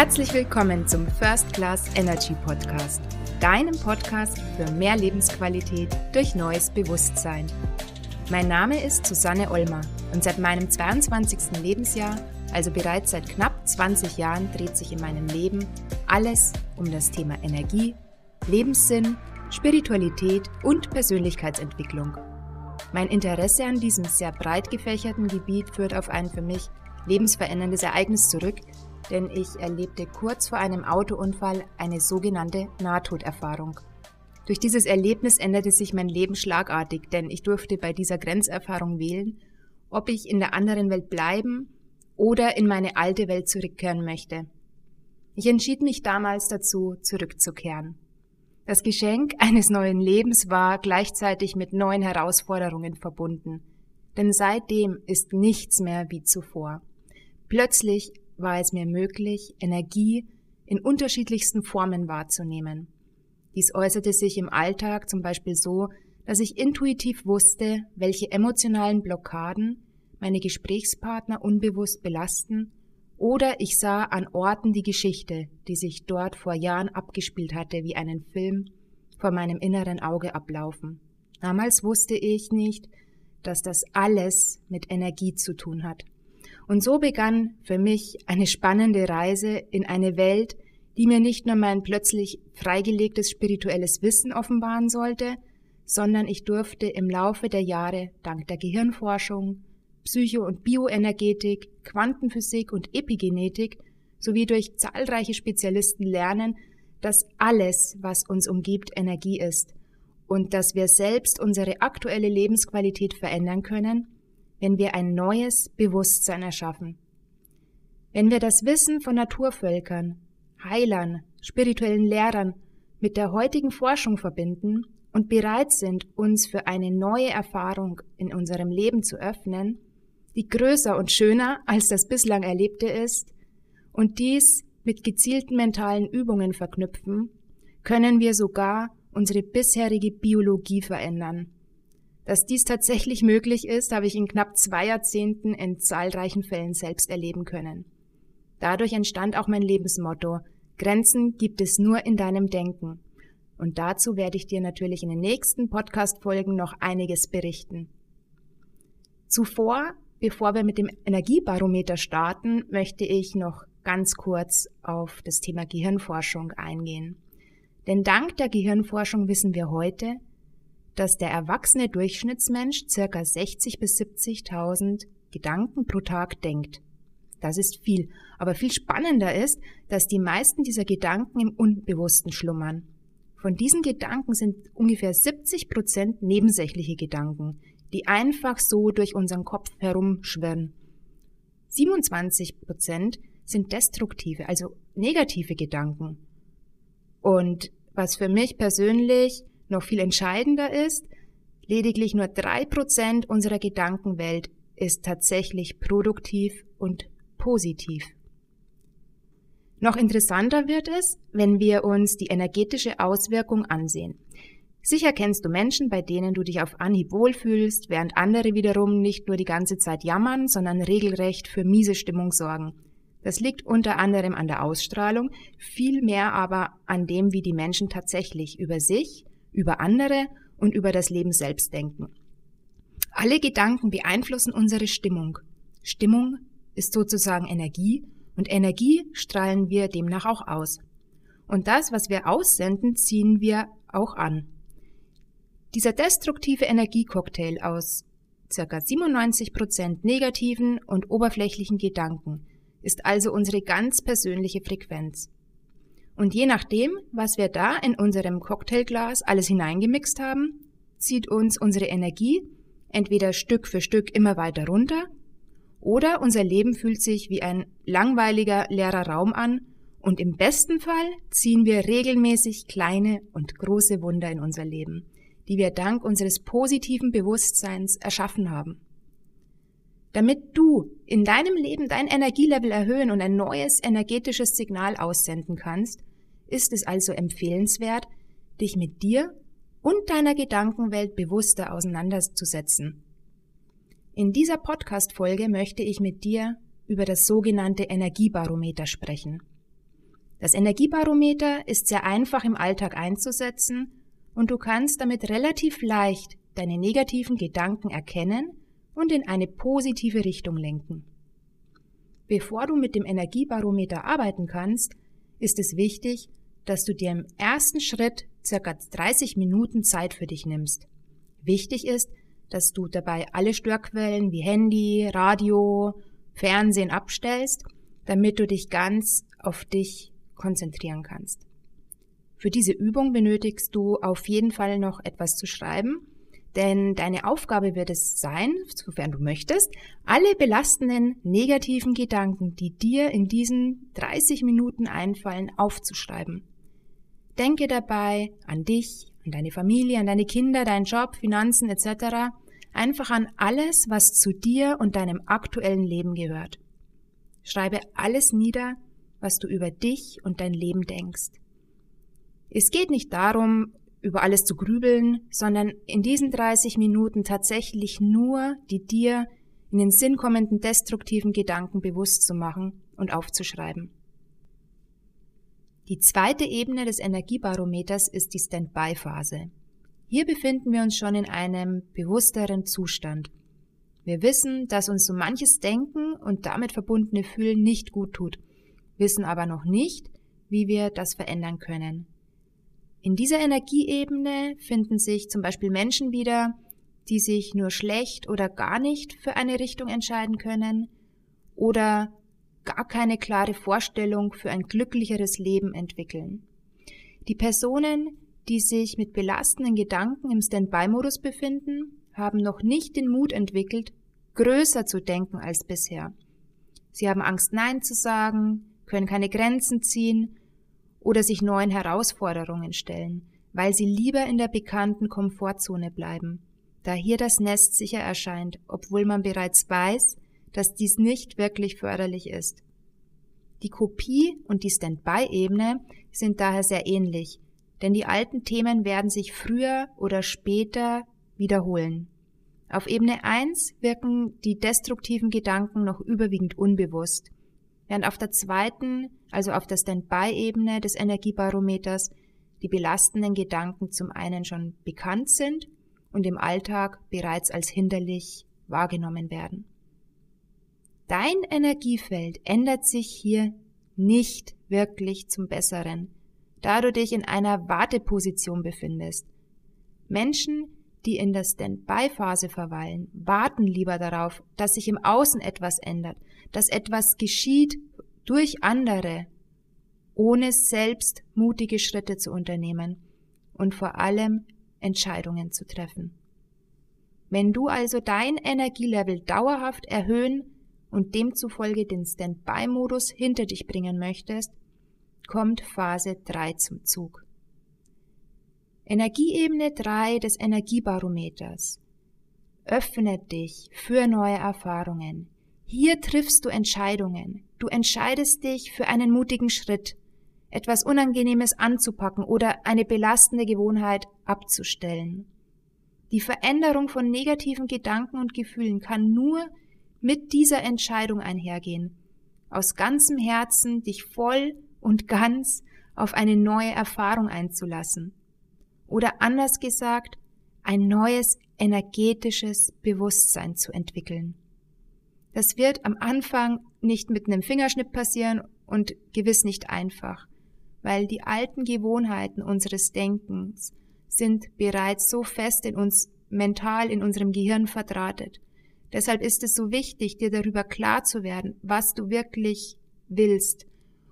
Herzlich willkommen zum First Class Energy Podcast, deinem Podcast für mehr Lebensqualität durch neues Bewusstsein. Mein Name ist Susanne Olmer und seit meinem 22. Lebensjahr, also bereits seit knapp 20 Jahren, dreht sich in meinem Leben alles um das Thema Energie, Lebenssinn, Spiritualität und Persönlichkeitsentwicklung. Mein Interesse an diesem sehr breit gefächerten Gebiet führt auf ein für mich lebensveränderndes Ereignis zurück, denn ich erlebte kurz vor einem Autounfall eine sogenannte Nahtoderfahrung. Durch dieses Erlebnis änderte sich mein Leben schlagartig, denn ich durfte bei dieser Grenzerfahrung wählen, ob ich in der anderen Welt bleiben oder in meine alte Welt zurückkehren möchte. Ich entschied mich damals dazu, zurückzukehren. Das Geschenk eines neuen Lebens war gleichzeitig mit neuen Herausforderungen verbunden, denn seitdem ist nichts mehr wie zuvor. Plötzlich war es mir möglich, Energie in unterschiedlichsten Formen wahrzunehmen. Dies äußerte sich im Alltag zum Beispiel so, dass ich intuitiv wusste, welche emotionalen Blockaden meine Gesprächspartner unbewusst belasten, oder ich sah an Orten die Geschichte, die sich dort vor Jahren abgespielt hatte, wie einen Film vor meinem inneren Auge ablaufen. Damals wusste ich nicht, dass das alles mit Energie zu tun hat. Und so begann für mich eine spannende Reise in eine Welt, die mir nicht nur mein plötzlich freigelegtes spirituelles Wissen offenbaren sollte, sondern ich durfte im Laufe der Jahre dank der Gehirnforschung, Psycho- und Bioenergetik, Quantenphysik und Epigenetik sowie durch zahlreiche Spezialisten lernen, dass alles, was uns umgibt, Energie ist und dass wir selbst unsere aktuelle Lebensqualität verändern können, wenn wir ein neues Bewusstsein erschaffen. Wenn wir das Wissen von Naturvölkern, Heilern, spirituellen Lehrern mit der heutigen Forschung verbinden und bereit sind, uns für eine neue Erfahrung in unserem Leben zu öffnen, die größer und schöner als das bislang Erlebte ist, und dies mit gezielten mentalen Übungen verknüpfen, können wir sogar unsere bisherige Biologie verändern. Dass dies tatsächlich möglich ist, habe ich in knapp zwei Jahrzehnten in zahlreichen Fällen selbst erleben können. Dadurch entstand auch mein Lebensmotto, Grenzen gibt es nur in deinem Denken. Und dazu werde ich dir natürlich in den nächsten Podcast-Folgen noch einiges berichten. Zuvor, bevor wir mit dem Energiebarometer starten, möchte ich noch ganz kurz auf das Thema Gehirnforschung eingehen. Denn dank der Gehirnforschung wissen wir heute, dass der erwachsene Durchschnittsmensch circa 60 bis 70.000 Gedanken pro Tag denkt. Das ist viel. Aber viel spannender ist, dass die meisten dieser Gedanken im Unbewussten schlummern. Von diesen Gedanken sind ungefähr 70 Prozent nebensächliche Gedanken, die einfach so durch unseren Kopf herumschwirren. 27 Prozent sind destruktive, also negative Gedanken. Und was für mich persönlich noch viel entscheidender ist, lediglich nur drei Prozent unserer Gedankenwelt ist tatsächlich produktiv und positiv. Noch interessanter wird es, wenn wir uns die energetische Auswirkung ansehen. Sicher kennst du Menschen, bei denen du dich auf Anhieb wohlfühlst, während andere wiederum nicht nur die ganze Zeit jammern, sondern regelrecht für miese Stimmung sorgen. Das liegt unter anderem an der Ausstrahlung, vielmehr aber an dem, wie die Menschen tatsächlich über sich, über andere und über das Leben selbst denken. Alle Gedanken beeinflussen unsere Stimmung. Stimmung ist sozusagen Energie und Energie strahlen wir demnach auch aus. Und das, was wir aussenden, ziehen wir auch an. Dieser destruktive Energiecocktail aus ca. 97% negativen und oberflächlichen Gedanken ist also unsere ganz persönliche Frequenz. Und je nachdem, was wir da in unserem Cocktailglas alles hineingemixt haben, zieht uns unsere Energie entweder Stück für Stück immer weiter runter oder unser Leben fühlt sich wie ein langweiliger, leerer Raum an und im besten Fall ziehen wir regelmäßig kleine und große Wunder in unser Leben, die wir dank unseres positiven Bewusstseins erschaffen haben. Damit du in deinem Leben dein Energielevel erhöhen und ein neues energetisches Signal aussenden kannst, ist es also empfehlenswert, dich mit dir und deiner Gedankenwelt bewusster auseinanderzusetzen. In dieser Podcast-Folge möchte ich mit dir über das sogenannte Energiebarometer sprechen. Das Energiebarometer ist sehr einfach im Alltag einzusetzen und du kannst damit relativ leicht deine negativen Gedanken erkennen und in eine positive Richtung lenken. Bevor du mit dem Energiebarometer arbeiten kannst, ist es wichtig, dass du dir im ersten Schritt circa 30 Minuten Zeit für dich nimmst. Wichtig ist, dass du dabei alle Störquellen wie Handy, Radio, Fernsehen abstellst, damit du dich ganz auf dich konzentrieren kannst. Für diese Übung benötigst du auf jeden Fall noch etwas zu schreiben, denn deine Aufgabe wird es sein, sofern du möchtest, alle belastenden negativen Gedanken, die dir in diesen 30 Minuten einfallen, aufzuschreiben. Denke dabei an dich, an deine Familie, an deine Kinder, deinen Job, Finanzen etc. Einfach an alles, was zu dir und deinem aktuellen Leben gehört. Schreibe alles nieder, was du über dich und dein Leben denkst. Es geht nicht darum, über alles zu grübeln, sondern in diesen 30 Minuten tatsächlich nur die dir in den Sinn kommenden destruktiven Gedanken bewusst zu machen und aufzuschreiben. Die zweite Ebene des Energiebarometers ist die Standby-Phase. Hier befinden wir uns schon in einem bewussteren Zustand. Wir wissen, dass uns so manches Denken und damit verbundene Fühlen nicht gut tut, wissen aber noch nicht, wie wir das verändern können. In dieser Energieebene finden sich zum Beispiel Menschen wieder, die sich nur schlecht oder gar nicht für eine Richtung entscheiden können oder gar keine klare Vorstellung für ein glücklicheres Leben entwickeln. Die Personen, die sich mit belastenden Gedanken im Standby-Modus befinden, haben noch nicht den Mut entwickelt, größer zu denken als bisher. Sie haben Angst, Nein zu sagen, können keine Grenzen ziehen oder sich neuen Herausforderungen stellen, weil sie lieber in der bekannten Komfortzone bleiben, da hier das Nest sicher erscheint, obwohl man bereits weiß, dass dies nicht wirklich förderlich ist. Die Kopie und die Standby-Ebene sind daher sehr ähnlich, denn die alten Themen werden sich früher oder später wiederholen. Auf Ebene 1 wirken die destruktiven Gedanken noch überwiegend unbewusst, während auf der zweiten, also auf der Standby-Ebene des Energiebarometers, die belastenden Gedanken zum einen schon bekannt sind und im Alltag bereits als hinderlich wahrgenommen werden. Dein Energiefeld ändert sich hier nicht wirklich zum Besseren, da du dich in einer Warteposition befindest. Menschen, die in der Stand-by-Phase verweilen, warten lieber darauf, dass sich im Außen etwas ändert, dass etwas geschieht durch andere, ohne selbst mutige Schritte zu unternehmen und vor allem Entscheidungen zu treffen. Wenn du also dein Energielevel dauerhaft erhöhen und demzufolge den Standby-Modus hinter dich bringen möchtest, kommt Phase 3 zum Zug. Energieebene 3 des Energiebarometers. Öffne dich für neue Erfahrungen. Hier triffst du Entscheidungen. Du entscheidest dich für einen mutigen Schritt, etwas Unangenehmes anzupacken oder eine belastende Gewohnheit abzustellen. Die Veränderung von negativen Gedanken und Gefühlen kann nur mit dieser Entscheidung einhergehen, aus ganzem Herzen dich voll und ganz auf eine neue Erfahrung einzulassen. Oder anders gesagt, ein neues energetisches Bewusstsein zu entwickeln. Das wird am Anfang nicht mit einem Fingerschnipp passieren und gewiss nicht einfach, weil die alten Gewohnheiten unseres Denkens sind bereits so fest in uns mental in unserem Gehirn verdrahtet, Deshalb ist es so wichtig, dir darüber klar zu werden, was du wirklich willst.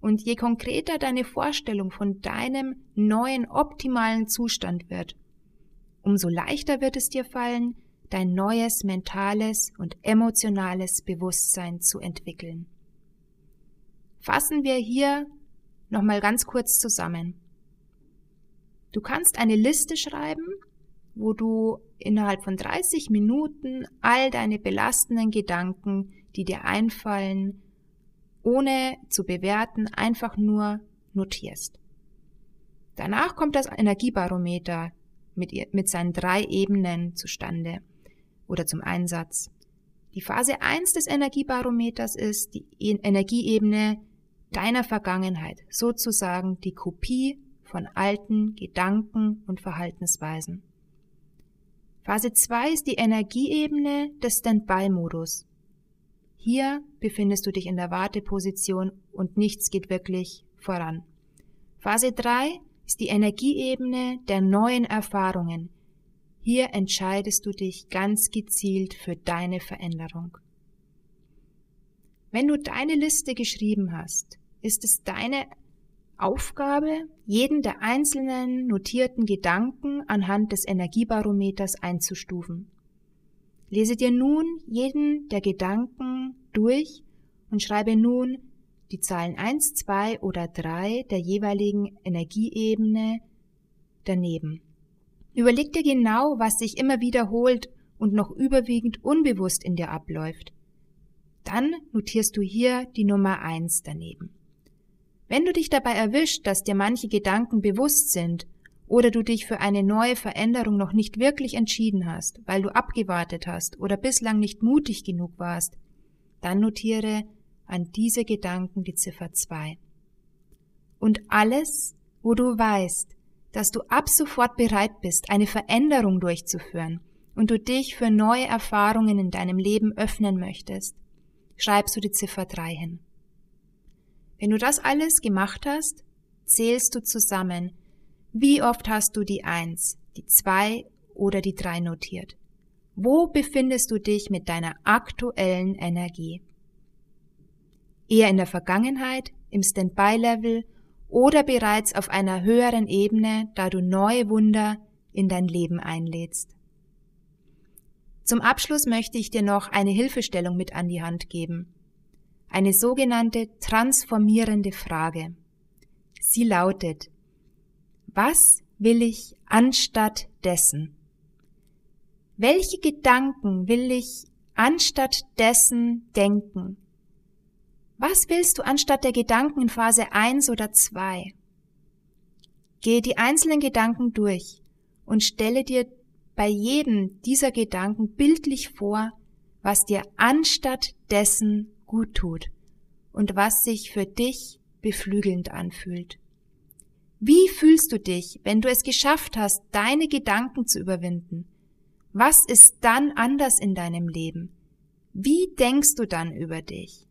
Und je konkreter deine Vorstellung von deinem neuen optimalen Zustand wird, umso leichter wird es dir fallen, dein neues mentales und emotionales Bewusstsein zu entwickeln. Fassen wir hier nochmal ganz kurz zusammen. Du kannst eine Liste schreiben wo du innerhalb von 30 Minuten all deine belastenden Gedanken, die dir einfallen, ohne zu bewerten, einfach nur notierst. Danach kommt das Energiebarometer mit, mit seinen drei Ebenen zustande oder zum Einsatz. Die Phase 1 des Energiebarometers ist die e-, Energieebene deiner Vergangenheit, sozusagen die Kopie von alten Gedanken und Verhaltensweisen. Phase 2 ist die Energieebene des Standby-Modus. Hier befindest du dich in der Warteposition und nichts geht wirklich voran. Phase 3 ist die Energieebene der neuen Erfahrungen. Hier entscheidest du dich ganz gezielt für deine Veränderung. Wenn du deine Liste geschrieben hast, ist es deine Aufgabe, jeden der einzelnen notierten Gedanken anhand des Energiebarometers einzustufen. Lese dir nun jeden der Gedanken durch und schreibe nun die Zahlen 1, 2 oder 3 der jeweiligen Energieebene daneben. Überleg dir genau, was sich immer wiederholt und noch überwiegend unbewusst in dir abläuft. Dann notierst du hier die Nummer 1 daneben. Wenn du dich dabei erwischt, dass dir manche Gedanken bewusst sind oder du dich für eine neue Veränderung noch nicht wirklich entschieden hast, weil du abgewartet hast oder bislang nicht mutig genug warst, dann notiere an diese Gedanken die Ziffer 2. Und alles, wo du weißt, dass du ab sofort bereit bist, eine Veränderung durchzuführen und du dich für neue Erfahrungen in deinem Leben öffnen möchtest, schreibst du die Ziffer 3 hin. Wenn du das alles gemacht hast, zählst du zusammen, wie oft hast du die Eins, die Zwei oder die Drei notiert. Wo befindest du dich mit deiner aktuellen Energie? Eher in der Vergangenheit, im Standby-Level oder bereits auf einer höheren Ebene, da du neue Wunder in dein Leben einlädst. Zum Abschluss möchte ich dir noch eine Hilfestellung mit an die Hand geben eine sogenannte transformierende Frage. Sie lautet, was will ich anstatt dessen? Welche Gedanken will ich anstatt dessen denken? Was willst du anstatt der Gedanken in Phase 1 oder 2? Gehe die einzelnen Gedanken durch und stelle dir bei jedem dieser Gedanken bildlich vor, was dir anstatt dessen gut tut und was sich für dich beflügelnd anfühlt. Wie fühlst du dich, wenn du es geschafft hast, deine Gedanken zu überwinden? Was ist dann anders in deinem Leben? Wie denkst du dann über dich?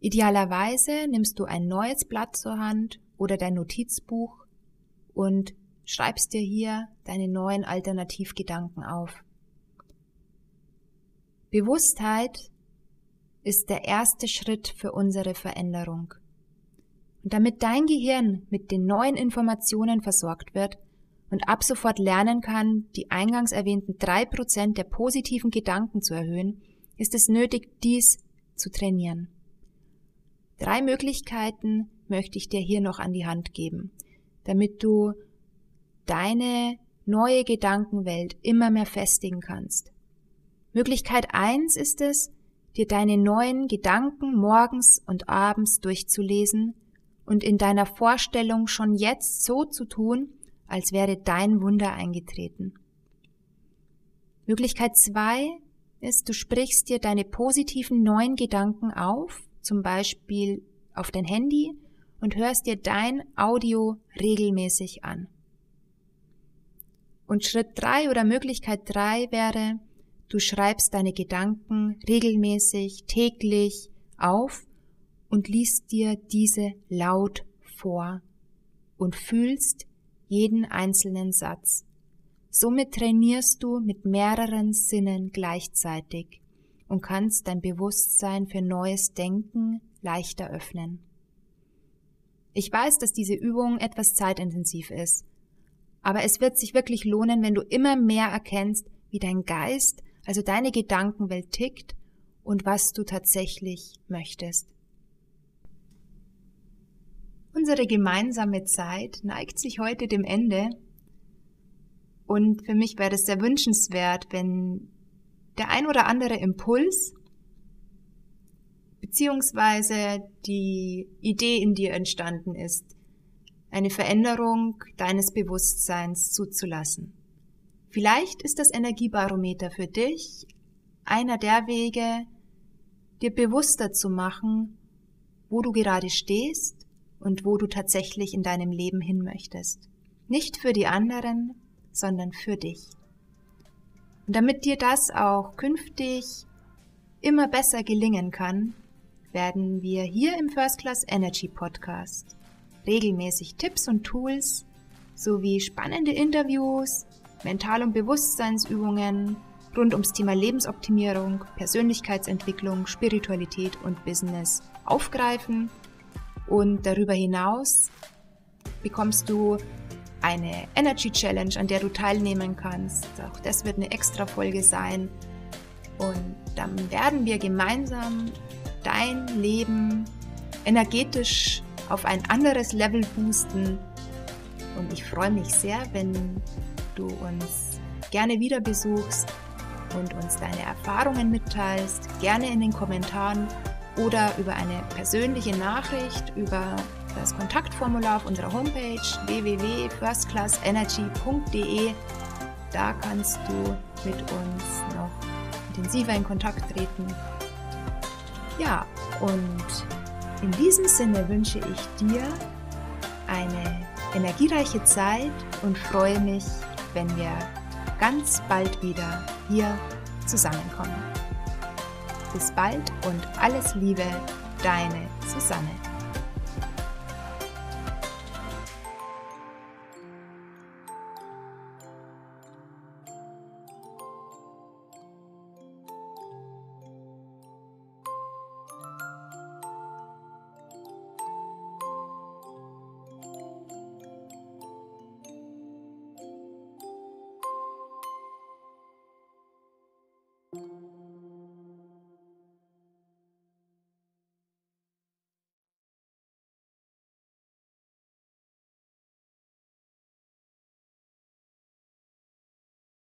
Idealerweise nimmst du ein neues Blatt zur Hand oder dein Notizbuch und schreibst dir hier deine neuen Alternativgedanken auf. Bewusstheit ist der erste Schritt für unsere Veränderung. Und damit dein Gehirn mit den neuen Informationen versorgt wird und ab sofort lernen kann, die eingangs erwähnten drei Prozent der positiven Gedanken zu erhöhen, ist es nötig, dies zu trainieren. Drei Möglichkeiten möchte ich dir hier noch an die Hand geben, damit du deine neue Gedankenwelt immer mehr festigen kannst. Möglichkeit eins ist es, dir deine neuen Gedanken morgens und abends durchzulesen und in deiner Vorstellung schon jetzt so zu tun, als wäre dein Wunder eingetreten. Möglichkeit zwei ist, du sprichst dir deine positiven neuen Gedanken auf, zum Beispiel auf dein Handy, und hörst dir dein Audio regelmäßig an. Und Schritt drei oder Möglichkeit drei wäre, Du schreibst deine Gedanken regelmäßig, täglich auf und liest dir diese laut vor und fühlst jeden einzelnen Satz. Somit trainierst du mit mehreren Sinnen gleichzeitig und kannst dein Bewusstsein für neues Denken leichter öffnen. Ich weiß, dass diese Übung etwas zeitintensiv ist, aber es wird sich wirklich lohnen, wenn du immer mehr erkennst, wie dein Geist also deine Gedankenwelt tickt und was du tatsächlich möchtest. Unsere gemeinsame Zeit neigt sich heute dem Ende und für mich wäre es sehr wünschenswert, wenn der ein oder andere Impuls beziehungsweise die Idee in dir entstanden ist, eine Veränderung deines Bewusstseins zuzulassen. Vielleicht ist das Energiebarometer für dich einer der Wege, dir bewusster zu machen, wo du gerade stehst und wo du tatsächlich in deinem Leben hin möchtest. Nicht für die anderen, sondern für dich. Und damit dir das auch künftig immer besser gelingen kann, werden wir hier im First Class Energy Podcast regelmäßig Tipps und Tools sowie spannende Interviews, Mental- und Bewusstseinsübungen rund ums Thema Lebensoptimierung, Persönlichkeitsentwicklung, Spiritualität und Business aufgreifen. Und darüber hinaus bekommst du eine Energy Challenge, an der du teilnehmen kannst. Auch das wird eine extra Folge sein. Und dann werden wir gemeinsam dein Leben energetisch auf ein anderes Level boosten. Und ich freue mich sehr, wenn du uns gerne wieder besuchst und uns deine Erfahrungen mitteilst, gerne in den Kommentaren oder über eine persönliche Nachricht über das Kontaktformular auf unserer Homepage www.firstclassenergy.de. Da kannst du mit uns noch intensiver in Kontakt treten. Ja, und in diesem Sinne wünsche ich dir eine energiereiche Zeit und freue mich, wenn wir ganz bald wieder hier zusammenkommen. Bis bald und alles Liebe, deine Susanne.